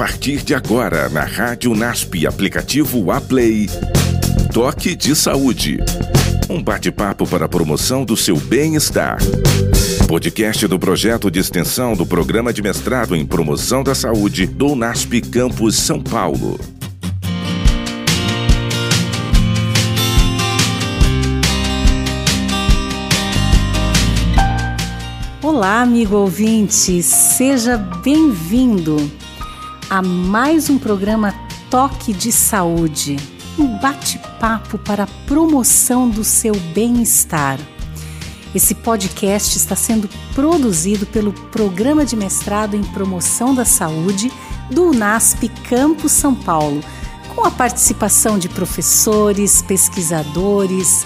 partir de agora na Rádio NASP, aplicativo Aplay. Toque de Saúde. Um bate-papo para a promoção do seu bem-estar. Podcast do projeto de extensão do Programa de Mestrado em Promoção da Saúde do NASP Campus São Paulo. Olá, amigo ouvinte, seja bem-vindo a mais um programa Toque de Saúde, um bate-papo para a promoção do seu bem-estar. Esse podcast está sendo produzido pelo Programa de Mestrado em Promoção da Saúde do UNASP Campus São Paulo, com a participação de professores, pesquisadores,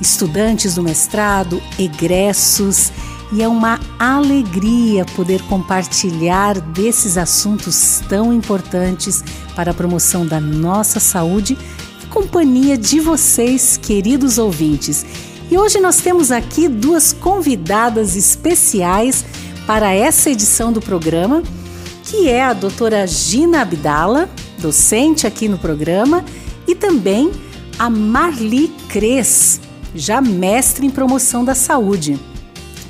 estudantes do mestrado, egressos e é uma alegria poder compartilhar desses assuntos tão importantes para a promoção da nossa saúde em companhia de vocês, queridos ouvintes. E hoje nós temos aqui duas convidadas especiais para essa edição do programa, que é a doutora Gina Abdala, docente aqui no programa, e também a Marli Cres, já mestre em promoção da saúde.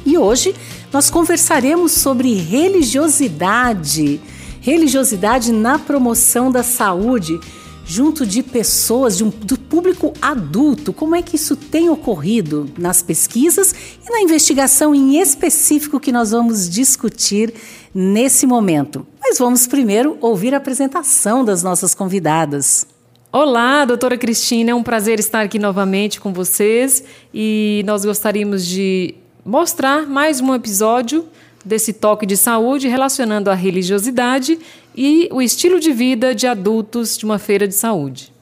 E hoje nós conversaremos sobre religiosidade, religiosidade na promoção da saúde, junto de pessoas, de um, do público adulto. Como é que isso tem ocorrido nas pesquisas e na investigação em específico que nós vamos discutir nesse momento. Mas vamos primeiro ouvir a apresentação das nossas convidadas. Olá, doutora Cristina, é um prazer estar aqui novamente com vocês e nós gostaríamos de mostrar mais um episódio desse toque de saúde relacionando a religiosidade e o estilo de vida de adultos de uma feira de saúde.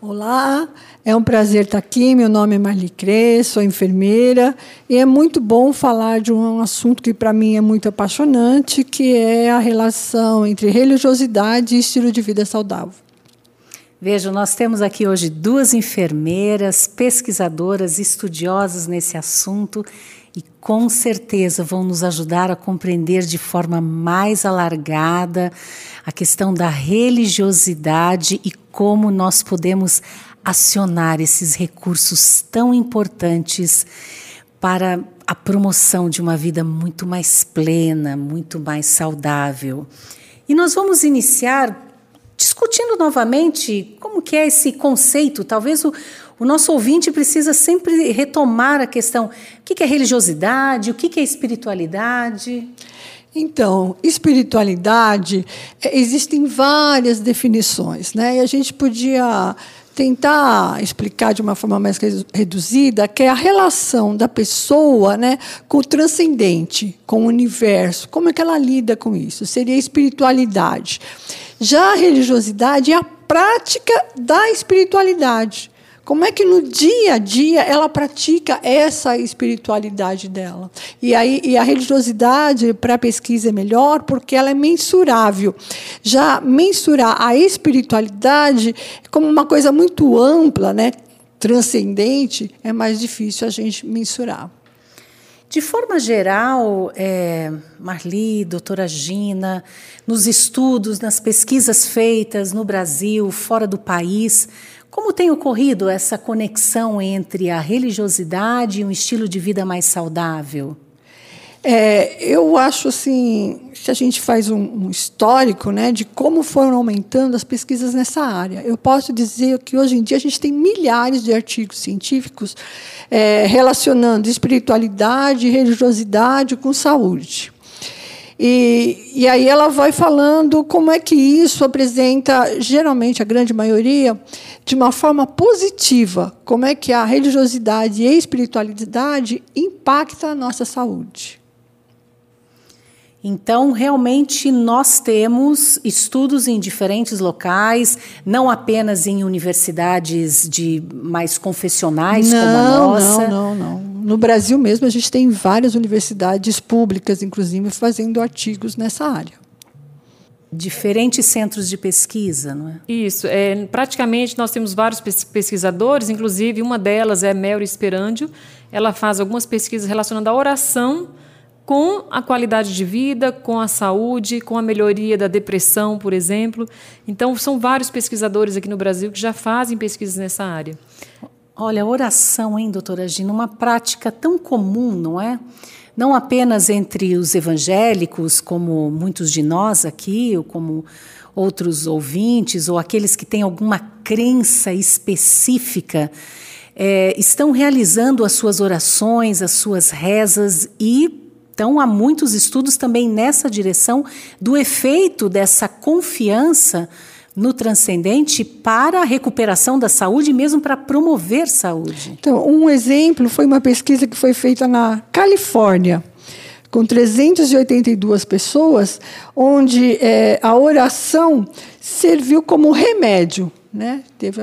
Olá, é um prazer estar aqui. Meu nome é Marli Cres, sou enfermeira e é muito bom falar de um assunto que para mim é muito apaixonante, que é a relação entre religiosidade e estilo de vida saudável. Veja, nós temos aqui hoje duas enfermeiras, pesquisadoras, estudiosas nesse assunto e com certeza vão nos ajudar a compreender de forma mais alargada a questão da religiosidade e como nós podemos acionar esses recursos tão importantes para a promoção de uma vida muito mais plena, muito mais saudável. E nós vamos iniciar discutindo novamente como que é esse conceito. Talvez o, o nosso ouvinte precisa sempre retomar a questão: o que é religiosidade, o que é espiritualidade? Então, espiritualidade, é, existem várias definições, né? E a gente podia tentar explicar de uma forma mais reduzida, que é a relação da pessoa né, com o transcendente, com o universo. Como é que ela lida com isso? Seria espiritualidade. Já a religiosidade é a prática da espiritualidade. Como é que no dia a dia ela pratica essa espiritualidade dela? E, aí, e a religiosidade para a pesquisa é melhor porque ela é mensurável. Já mensurar a espiritualidade como uma coisa muito ampla, né, transcendente, é mais difícil a gente mensurar. De forma geral, é, Marli, doutora Gina, nos estudos, nas pesquisas feitas no Brasil, fora do país, como tem ocorrido essa conexão entre a religiosidade e um estilo de vida mais saudável? É, eu acho assim, se a gente faz um, um, histórico né, de como foram aumentando as pesquisas nessa área, eu posso dizer que hoje em dia a gente tem milhares de artigos científicos é, relacionando espiritualidade e religiosidade com saúde. E, e aí ela vai falando como é que isso apresenta, geralmente, a grande maioria, de uma forma positiva, como é que a religiosidade e a espiritualidade impacta a nossa saúde. Então, realmente, nós temos estudos em diferentes locais, não apenas em universidades de mais confessionais não, como a nossa. Não, não, não. No Brasil mesmo, a gente tem várias universidades públicas, inclusive, fazendo artigos nessa área. Diferentes centros de pesquisa, não é? Isso. É, praticamente, nós temos vários pesquisadores, inclusive uma delas é Mel Esperandio. Ela faz algumas pesquisas relacionando a oração com a qualidade de vida, com a saúde, com a melhoria da depressão, por exemplo. Então, são vários pesquisadores aqui no Brasil que já fazem pesquisas nessa área. Olha, oração, hein, doutora Gina? Uma prática tão comum, não é? Não apenas entre os evangélicos, como muitos de nós aqui, ou como outros ouvintes, ou aqueles que têm alguma crença específica, é, estão realizando as suas orações, as suas rezas e então, há muitos estudos também nessa direção do efeito dessa confiança no transcendente para a recuperação da saúde e mesmo para promover saúde. Então, um exemplo foi uma pesquisa que foi feita na Califórnia, com 382 pessoas, onde é, a oração serviu como remédio. Né? Teve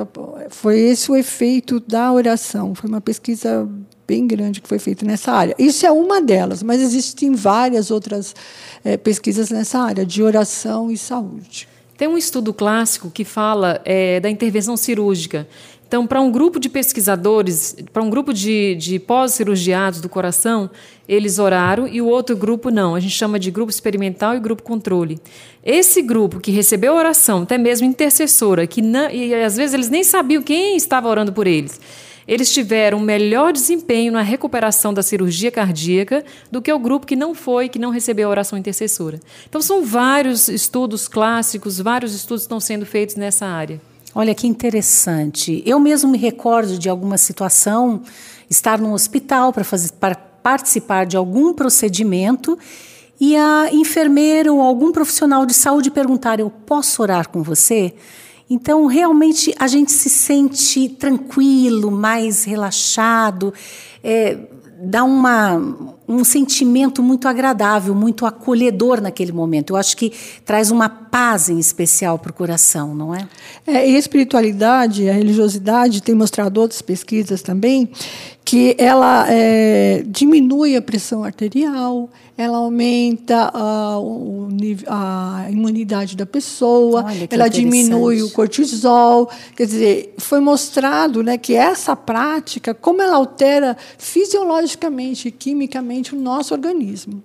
foi esse o efeito da oração. Foi uma pesquisa bem grande que foi feita nessa área. Isso é uma delas, mas existem várias outras é, pesquisas nessa área de oração e saúde. Tem um estudo clássico que fala é, da intervenção cirúrgica. Então, para um grupo de pesquisadores, para um grupo de, de pós-cirurgiados do coração, eles oraram e o outro grupo não. A gente chama de grupo experimental e grupo controle. Esse grupo que recebeu a oração, até mesmo intercessora, que não, e às vezes eles nem sabiam quem estava orando por eles eles tiveram melhor desempenho na recuperação da cirurgia cardíaca do que o grupo que não foi, que não recebeu a oração intercessora. Então, são vários estudos clássicos, vários estudos estão sendo feitos nessa área. Olha que interessante. Eu mesmo me recordo de alguma situação, estar num hospital para, fazer, para participar de algum procedimento e a enfermeira ou algum profissional de saúde perguntar: Eu posso orar com você? Então, realmente, a gente se sente tranquilo, mais relaxado, é, dá uma, um sentimento muito agradável, muito acolhedor naquele momento. Eu acho que traz uma paz em especial para o coração, não é? é? E a espiritualidade, a religiosidade, tem mostrado outras pesquisas também, que ela é, diminui a pressão arterial, ela aumenta a, o, a imunidade da pessoa, ela diminui o cortisol. Quer dizer, foi mostrado né, que essa prática, como ela altera fisiologicamente e quimicamente o nosso organismo.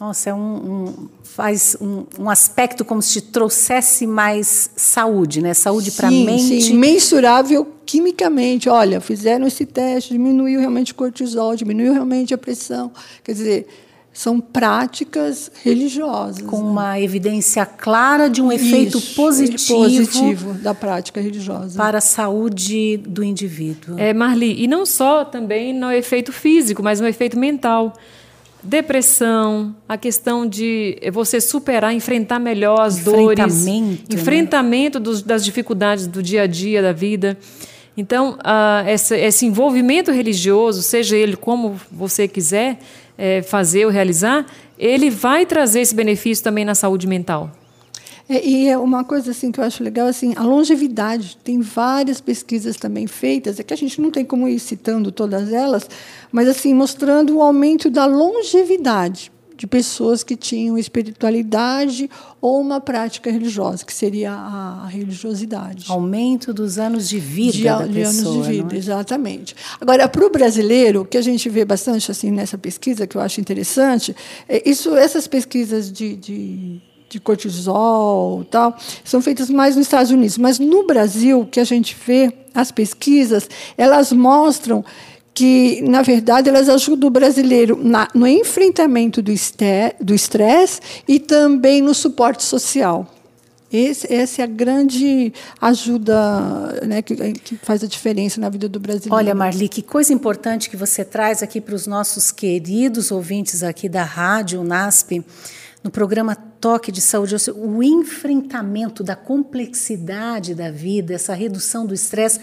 Nossa, é um, um faz um, um, aspecto como se trouxesse mais saúde, né? Saúde para a mente. Sim, mensurável quimicamente. Olha, fizeram esse teste, diminuiu realmente o cortisol, diminuiu realmente a pressão. Quer dizer, são práticas religiosas. Com né? uma evidência clara de um efeito Isso, positivo, positivo da prática religiosa. Para a saúde do indivíduo. É, Marli, e não só também no efeito físico, mas no efeito mental depressão, a questão de você superar, enfrentar melhor as dores, né? enfrentamento dos, das dificuldades do dia a dia da vida. Então, uh, esse, esse, envolvimento religioso, seja ele como você quiser é, fazer ou realizar, ele vai trazer esse benefício também na saúde mental. É, e é uma coisa assim que eu acho legal, assim, a longevidade. Tem várias pesquisas também feitas, é que a gente não tem como ir citando todas elas, mas assim mostrando o aumento da longevidade de pessoas que tinham espiritualidade ou uma prática religiosa, que seria a religiosidade. Aumento dos anos de vida de, da de pessoa, anos de vida, é? exatamente. Agora, para o brasileiro, que a gente vê bastante assim nessa pesquisa, que eu acho interessante, é isso, essas pesquisas de, de de cortisol tal, são feitas mais nos Estados Unidos. Mas no Brasil, que a gente vê, as pesquisas, elas mostram que, na verdade, elas ajudam o brasileiro na, no enfrentamento do estresse e também no suporte social. Esse, essa é a grande ajuda né, que, que, faz a diferença na vida do brasileiro. Olha, Marli, que coisa importante que você traz aqui para os nossos queridos ouvintes aqui da rádio NASP no programa Toque de Saúde, o enfrentamento da complexidade da vida, essa redução do estresse,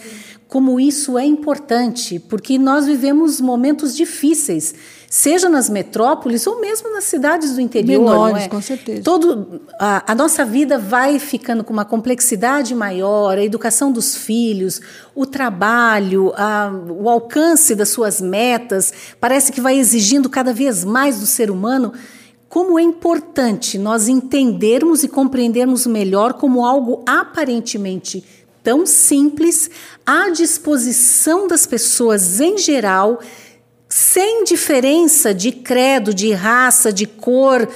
como isso é importante, porque nós vivemos momentos difíceis, seja nas metrópoles ou mesmo nas cidades do interior. Menores, é? com certeza. Todo, a, a, nossa vida vai ficando com uma complexidade maior, a educação dos filhos, o trabalho, a, o alcance das suas metas, parece que vai exigindo cada vez mais do ser humano como é importante nós entendermos e compreendermos melhor como algo aparentemente tão simples, à disposição das pessoas em geral, sem diferença de credo, de raça, de cor,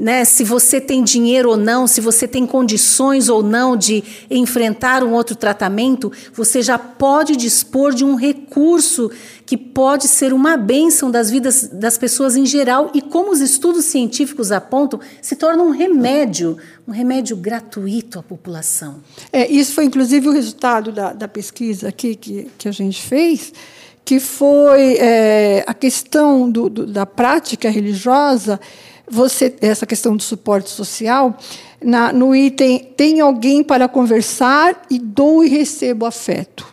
né, se você tem dinheiro ou não, se você tem condições ou não de enfrentar um outro tratamento, você já pode dispor de um recurso que pode ser uma bênção das vidas das pessoas em geral e, como os estudos científicos apontam, se torna um remédio, um remédio gratuito à população. É, isso foi inclusive o resultado da, da pesquisa aqui que, que a gente fez que foi é, a questão do, do, da prática religiosa você essa questão do suporte social, na, no item tem alguém para conversar e dou e recebo afeto.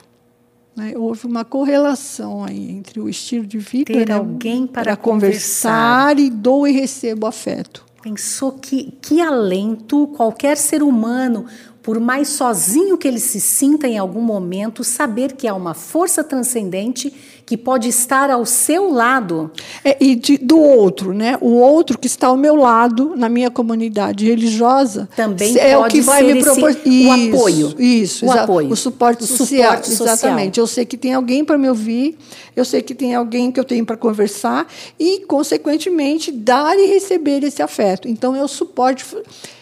Né? Houve uma correlação aí entre o estilo de vida ter né? alguém para, para conversar, conversar e dou e recebo afeto. Pensou que, que alento qualquer ser humano, por mais sozinho que ele se sinta em algum momento, saber que há uma força transcendente que pode estar ao seu lado. É, e de, do outro, né? O outro que está ao meu lado, na minha comunidade religiosa, também é o que vai me proporcionar o apoio. Isso, o apoio. O suporte o social. Suporte exatamente. Social. Eu sei que tem alguém para me ouvir, eu sei que tem alguém que eu tenho para conversar e, consequentemente, dar e receber esse afeto. Então, é o suporte.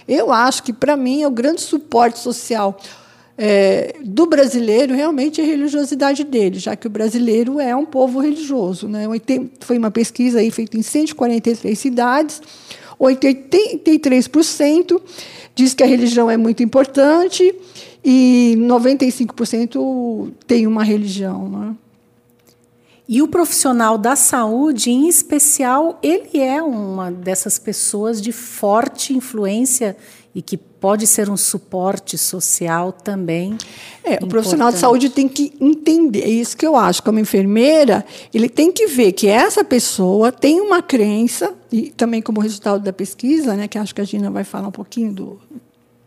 Eu acho que, para mim, é o grande suporte social é, do brasileiro realmente é a religiosidade dele, já que o brasileiro é um povo religioso. Né? Foi uma pesquisa aí feita em 143 cidades, 83% diz que a religião é muito importante e 95% tem uma religião. Né? E o profissional da saúde, em especial, ele é uma dessas pessoas de forte influência e que pode ser um suporte social também. É, o profissional de saúde tem que entender, é isso que eu acho, como enfermeira, ele tem que ver que essa pessoa tem uma crença, e também como resultado da pesquisa, né, que acho que a Gina vai falar um pouquinho do,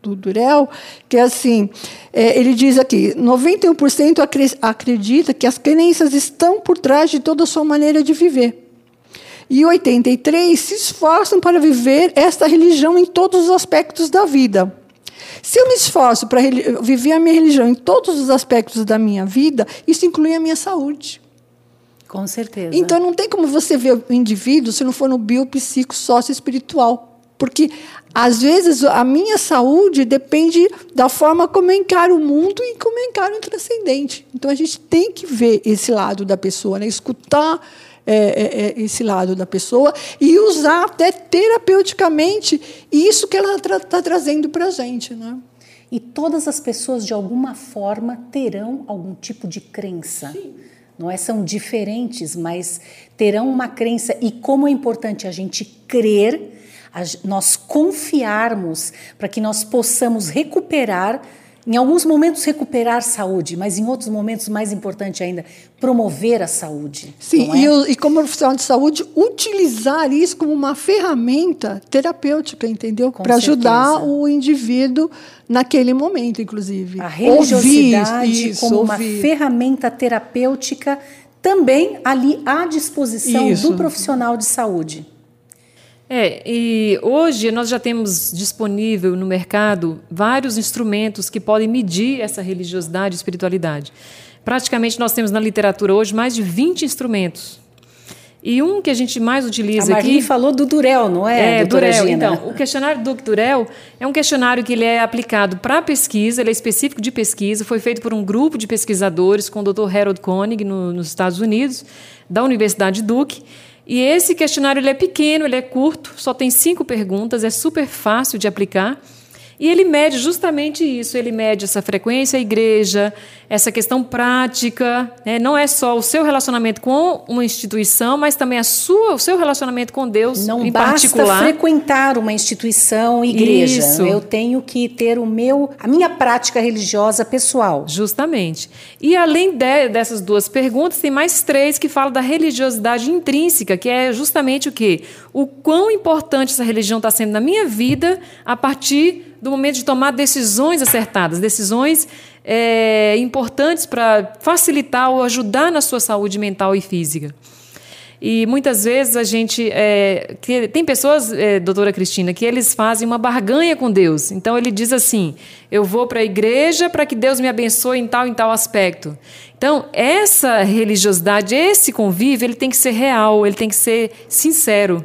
do Durel, que é assim, é, ele diz aqui, 91% acredita que as crenças estão por trás de toda a sua maneira de viver. E 83 se esforçam para viver esta religião em todos os aspectos da vida. Se eu me esforço para viver a minha religião em todos os aspectos da minha vida, isso inclui a minha saúde. Com certeza. Então não tem como você ver o indivíduo se não for no biopsico espiritual, Porque, às vezes, a minha saúde depende da forma como eu encaro o mundo e como eu encaro o transcendente. Então, a gente tem que ver esse lado da pessoa, né? escutar é, é, é, esse lado da pessoa e usar até terapeuticamente isso que ela está tra trazendo para a gente. Né? E todas as pessoas, de alguma forma, terão algum tipo de crença. Sim. Não é? São diferentes, mas terão uma crença. E como é importante a gente crer, a, nós confiarmos para que nós possamos recuperar em alguns momentos recuperar saúde, mas em outros momentos, mais importante ainda, promover a saúde. Sim, é? e, e, como profissional de saúde, utilizar isso como uma ferramenta terapêutica, entendeu? Para ajudar o indivíduo naquele momento, inclusive. A religiosidade ouvir, isso, como ouvir. uma ferramenta terapêutica também ali à disposição isso. do profissional de saúde. É, e hoje nós já temos disponível no mercado vários instrumentos que podem medir essa religiosidade e espiritualidade. Praticamente nós temos na literatura hoje mais de 20 instrumentos. E um que a gente mais utiliza a aqui. falou do Durel, não é? É, Durel. Gina? Então, o questionário do Durel é um questionário que ele é aplicado para pesquisa, ele é específico de pesquisa, foi feito por um grupo de pesquisadores com o Dr. Harold Koenig no, nos Estados Unidos, da Universidade Duke. E esse questionário ele é pequeno, ele é curto, só tem cinco perguntas, é super fácil de aplicar. E ele mede justamente isso, ele mede essa frequência à igreja, essa questão prática, né? não é só o seu relacionamento com uma instituição, mas também a sua, o seu relacionamento com Deus não em basta particular. frequentar uma instituição, igreja. Isso. Eu tenho que ter o meu, a minha prática religiosa pessoal. Justamente. E além de, dessas duas perguntas, tem mais três que falam da religiosidade intrínseca, que é justamente o quê? O quão importante essa religião está sendo na minha vida a partir do momento de tomar decisões acertadas, decisões é, importantes para facilitar ou ajudar na sua saúde mental e física. E muitas vezes a gente. É, tem pessoas, é, doutora Cristina, que eles fazem uma barganha com Deus. Então ele diz assim: eu vou para a igreja para que Deus me abençoe em tal em tal aspecto. Então, essa religiosidade, esse convívio, ele tem que ser real, ele tem que ser sincero.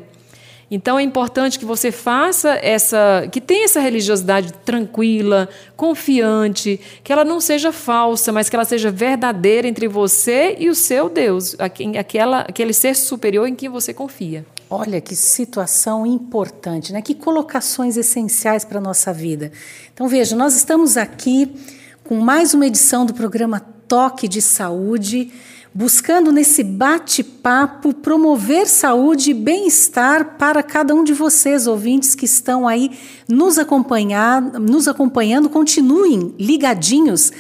Então é importante que você faça essa, que tenha essa religiosidade tranquila, confiante, que ela não seja falsa, mas que ela seja verdadeira entre você e o seu Deus, aquela, aquele ser superior em quem você confia. Olha que situação importante, né? Que colocações essenciais para a nossa vida. Então veja, nós estamos aqui com mais uma edição do programa Toque de Saúde buscando nesse bate-papo promover saúde e bem-estar para cada um de vocês, ouvintes que estão aí nos, acompanhar, nos acompanhando. Continuem ligadinhos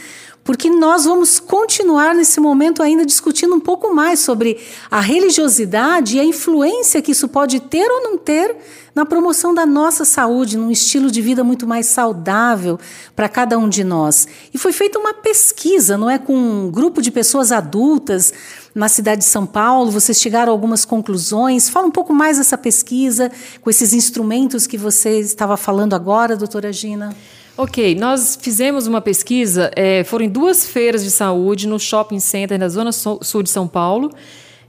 porque nós vamos continuar nesse momento ainda discutindo um pouco mais sobre a religiosidade e a influência que isso pode ter ou não ter na promoção da nossa saúde, num estilo de vida muito mais saudável para cada um de nós. E foi feita uma pesquisa, não é, com um grupo de pessoas adultas na cidade de São Paulo. Vocês chegaram a algumas conclusões. Fala um pouco mais dessa pesquisa, com esses instrumentos que você estava falando agora, doutora Gina. Ok, nós fizemos uma pesquisa, é, foram duas feiras de saúde no shopping center na Zona Sul de São Paulo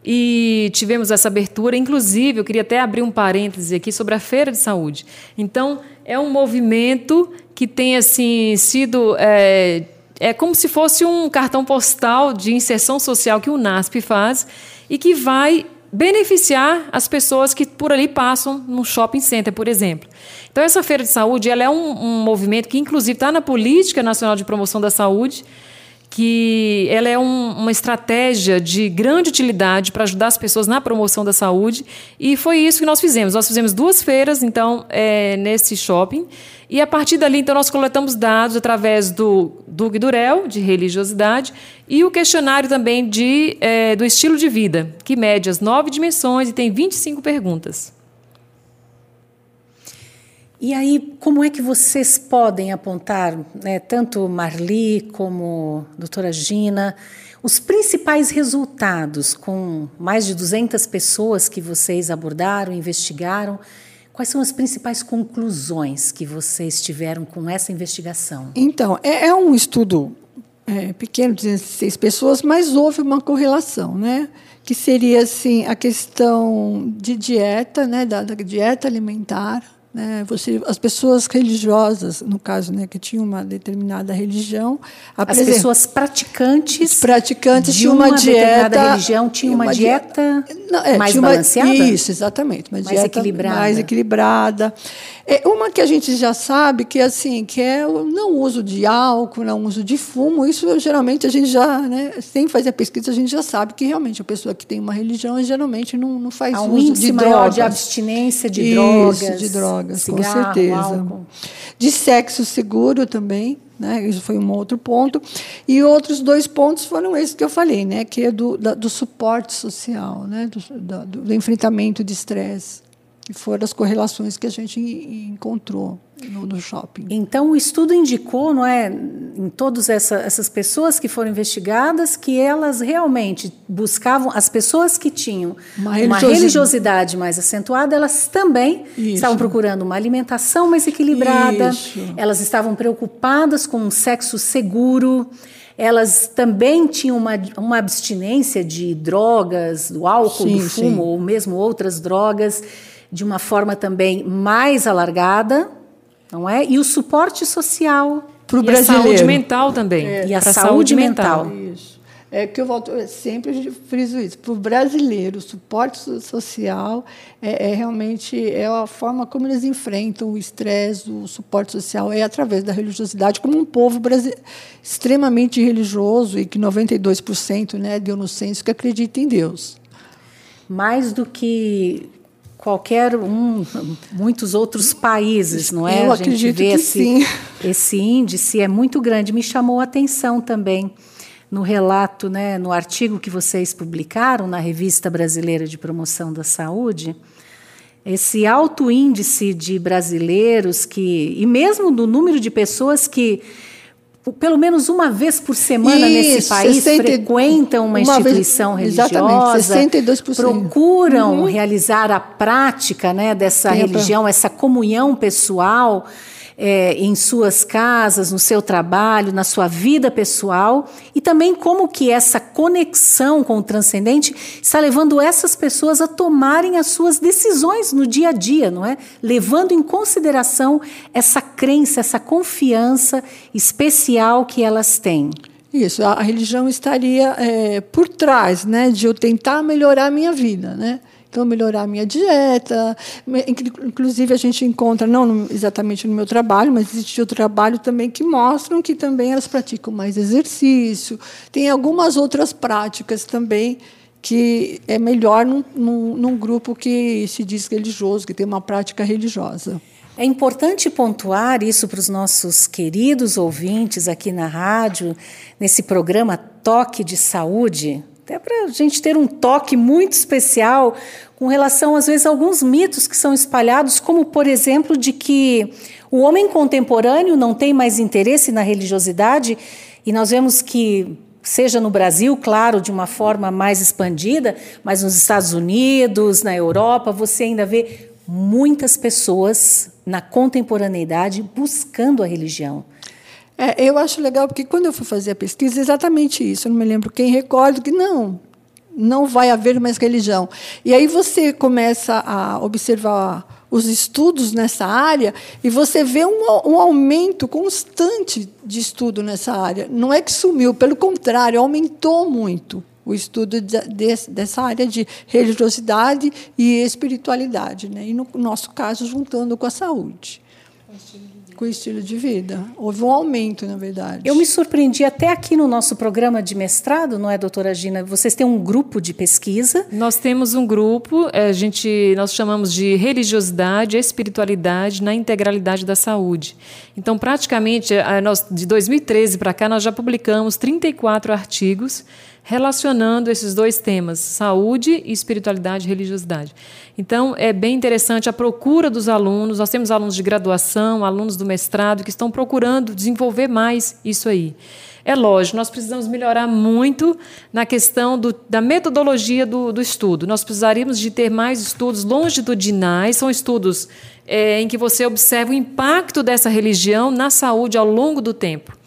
e tivemos essa abertura. Inclusive, eu queria até abrir um parêntese aqui sobre a feira de saúde. Então, é um movimento que tem assim sido é, é como se fosse um cartão postal de inserção social que o NASP faz e que vai beneficiar as pessoas que por ali passam no shopping center, por exemplo. Então, essa feira de saúde ela é um, um movimento que, inclusive, está na Política Nacional de Promoção da Saúde, que ela é um, uma estratégia de grande utilidade para ajudar as pessoas na promoção da saúde. E foi isso que nós fizemos. Nós fizemos duas feiras, então, é, nesse shopping. E a partir dali, então, nós coletamos dados através do Dug Durel, de religiosidade, e o questionário também de, é, do estilo de vida, que mede as nove dimensões e tem 25 perguntas. E aí, como é que vocês podem apontar, né, tanto Marli como doutora Gina, os principais resultados com mais de 200 pessoas que vocês abordaram, investigaram? Quais são as principais conclusões que vocês tiveram com essa investigação? Então, é, é um estudo é, pequeno, 16 pessoas, mas houve uma correlação, né? Que seria assim a questão de dieta, né? Da, da dieta alimentar, né? Você, as pessoas religiosas, no caso, né, que tinham uma determinada religião, as pessoas praticantes, praticantes de uma, uma dieta, determinada religião tinham uma, uma dieta, não, é, mais balanceada, uma, isso, exatamente, mais dieta equilibrada. mais equilibrada. É uma que a gente já sabe que assim que é o não uso de álcool, não uso de fumo. Isso geralmente a gente já, né, sem fazer a pesquisa, a gente já sabe que realmente a pessoa que tem uma religião geralmente não, não faz Há um uso de drogas, de abstinência de Isso, drogas, de drogas, cigarro, com certeza. Álcool. De sexo seguro também. Né? Isso foi um outro ponto. E outros dois pontos foram esses que eu falei, né? que é do, da, do suporte social, né? do, do, do enfrentamento de estresse que foram as correlações que a gente encontrou no, no, shopping. Então, o estudo indicou, não é, em todas essa, essas pessoas que foram investigadas, que elas realmente buscavam, as pessoas que tinham uma religiosidade, uma religiosidade mais acentuada, elas também Isso. estavam procurando uma alimentação mais equilibrada, Isso. elas estavam preocupadas com um sexo seguro, elas também tinham uma, uma abstinência de drogas, do álcool, sim, do fumo, sim. ou mesmo outras drogas de uma forma também mais alargada, não é? E o suporte social para o brasileiro. a saúde mental também. É, e a saúde, saúde mental. mental. Isso. É que eu volto, eu sempre friso isso. Para o brasileiro, o suporte social é, é, realmente é a forma como eles enfrentam o estresse, o suporte social é através da religiosidade, como um povo extremamente religioso e que 92% né, deu no censo que acredita em Deus. Mais do que qualquer um, muitos outros países, não é? Eu a gente vê esse, sim. esse índice é muito grande. Me chamou a atenção também no relato, né, no artigo que vocês publicaram na Revista Brasileira de Promoção da Saúde, esse alto índice de brasileiros que e mesmo do número de pessoas que pelo menos uma vez por semana Isso, nesse país 60, frequentam uma, uma instituição vez, religiosa, exatamente, 62%. procuram uhum. realizar a prática né, dessa religião, essa comunhão pessoal é, em suas casas, no seu trabalho, na sua vida pessoal e também como que essa conexão com o transcendente está levando essas pessoas a tomarem as suas decisões no dia a dia, não é? Levando em consideração essa crença, essa confiança especial que elas têm. Isso, a religião estaria é, por trás, né, de eu tentar melhorar a minha vida, né? Então, melhorar a minha dieta. Inclusive, a gente encontra, não exatamente no meu trabalho, mas existe outro trabalho também que mostram que também elas praticam mais exercício. Tem algumas outras práticas também que é melhor num, num, num grupo que se diz religioso, que tem uma prática religiosa. É importante pontuar isso para os nossos queridos ouvintes aqui na rádio, nesse programa Toque de Saúde, até para a gente ter um toque muito especial com relação, às vezes, a alguns mitos que são espalhados, como, por exemplo, de que o homem contemporâneo não tem mais interesse na religiosidade, e nós vemos que, seja no Brasil, claro, de uma forma mais expandida, mas nos Estados Unidos, na Europa, você ainda vê muitas pessoas na contemporaneidade buscando a religião. É, eu acho legal porque quando eu fui fazer a pesquisa, exatamente isso. Eu não me lembro quem recordo que não, não vai haver mais religião. E aí você começa a observar os estudos nessa área e você vê um, um aumento constante de estudo nessa área. Não é que sumiu, pelo contrário, aumentou muito o estudo de, de, dessa área de religiosidade e espiritualidade, né? e no nosso caso juntando com a saúde com o estilo de vida. Houve um aumento, na verdade. Eu me surpreendi até aqui no nosso programa de mestrado, não é, doutora Gina? Vocês têm um grupo de pesquisa? Nós temos um grupo, é, a gente, nós chamamos de religiosidade e espiritualidade na integralidade da saúde. Então, praticamente, nós, de 2013 para cá, nós já publicamos 34 artigos relacionando esses dois temas, saúde e espiritualidade e religiosidade. Então, é bem interessante a procura dos alunos. Nós temos alunos de graduação, alunos do mestrado que estão procurando desenvolver mais isso aí. É lógico, nós precisamos melhorar muito na questão do, da metodologia do, do, estudo. Nós precisaríamos de ter mais estudos longitudinais, são estudos é, em que você observa o impacto dessa religião na saúde ao longo do tempo.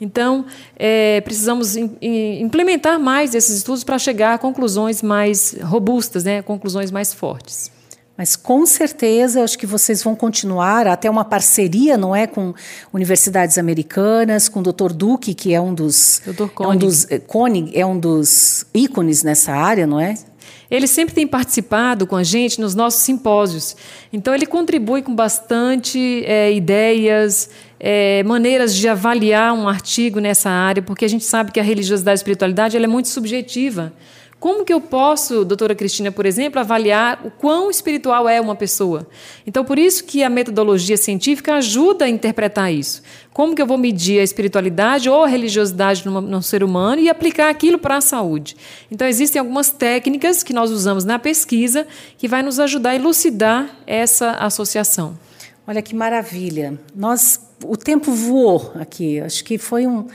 Então, é, precisamos implementar mais esses estudos para chegar a conclusões mais robustas, né, conclusões mais fortes. Mas com certeza, acho que vocês vão continuar até uma parceria, não é, com universidades americanas, com o Dr. Duque, que é um dos, Dr. É um dos Koenig, é um dos ícones nessa área, não é? Ele sempre tem participado com a gente nos nossos simpósios. Então, ele contribui com bastante é, ideias, é, maneiras de avaliar um artigo nessa área, porque a gente sabe que a religiosidade e a espiritualidade é muito subjetiva. Como que eu posso, doutora Cristina, por exemplo, avaliar o quão espiritual é uma pessoa? Então, por isso que a metodologia científica ajuda a interpretar isso. Como que eu vou medir a espiritualidade ou a religiosidade no, no ser humano e aplicar aquilo para a saúde? Então, existem algumas técnicas que nós usamos na pesquisa que vai nos ajudar a elucidar essa associação. Olha que maravilha. Nós, o tempo voou aqui. Acho que foi um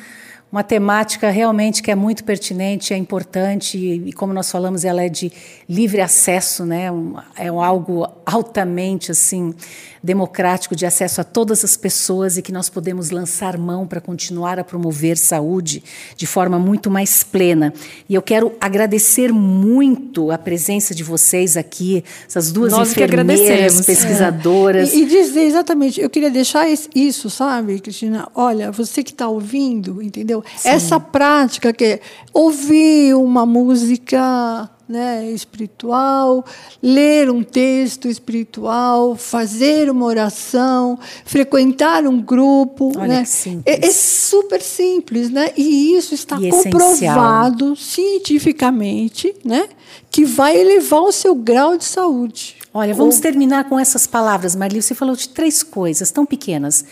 uma temática realmente que é muito pertinente, é importante e, como nós falamos, ela é de livre acesso, né? Um, é um algo altamente assim democrático de acesso a todas as pessoas e que nós podemos lançar mão para continuar a promover saúde de forma muito mais plena. E eu quero agradecer muito a presença de vocês aqui, essas duas nós enfermeiras, pesquisadoras. É. E, e dizer exatamente, eu queria deixar isso, sabe, Cristina? Olha, você que está ouvindo, entendeu? Sim. Essa prática que é ouvir uma música né, espiritual, ler um texto espiritual, fazer uma oração, frequentar um grupo. Olha né? é, é, super simples, né? E isso está e comprovado essencial. cientificamente, né? Que vai elevar o seu grau de saúde. Olha, vamos Ou... terminar com essas palavras, Marli. Você falou de três coisas tão pequenas: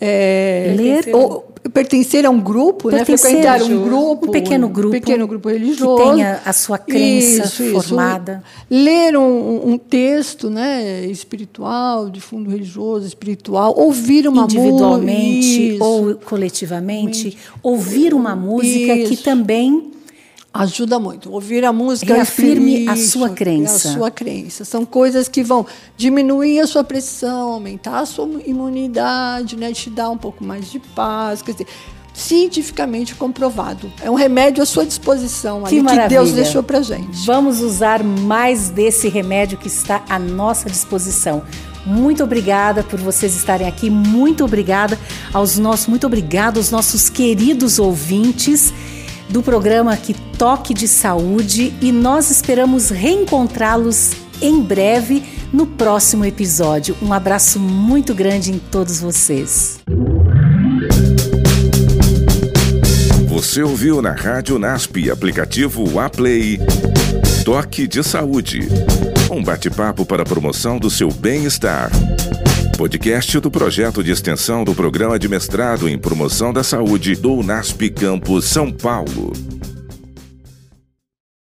é, Ler ou pertencer a um grupo, né? Pertencer, frequentar um grupo, Um pequeno grupo pequeno grupo religioso, que tenha a sua crença formada. ler um, um texto, né, espiritual, de fundo religioso, espiritual, ouvir uma individualmente música, ou coletivamente, ouvir uma música que Isso. também Ajuda muito. Ouvir a música Reafirme a sua crença. A sua crença. São coisas que vão diminuir a sua pressão, aumentar a sua imunidade, né? te dar um pouco mais de paz. Quer dizer, cientificamente comprovado. É um remédio à sua disposição Que ali, que. Deus deixou pra gente. Vamos usar mais desse remédio que está à nossa disposição. Muito obrigada por vocês estarem aqui. Muito obrigada aos nossos, muito obrigado aos nossos queridos ouvintes do programa aqui Toque de Saúde e nós esperamos reencontrá-los em breve no próximo episódio. Um abraço muito grande em todos vocês. Você ouviu na Rádio NASP, aplicativo Aplay. Toque de Saúde. Um bate-papo para a promoção do seu bem-estar. Podcast do projeto de extensão do Programa de Mestrado em Promoção da Saúde do NASP Campus São Paulo.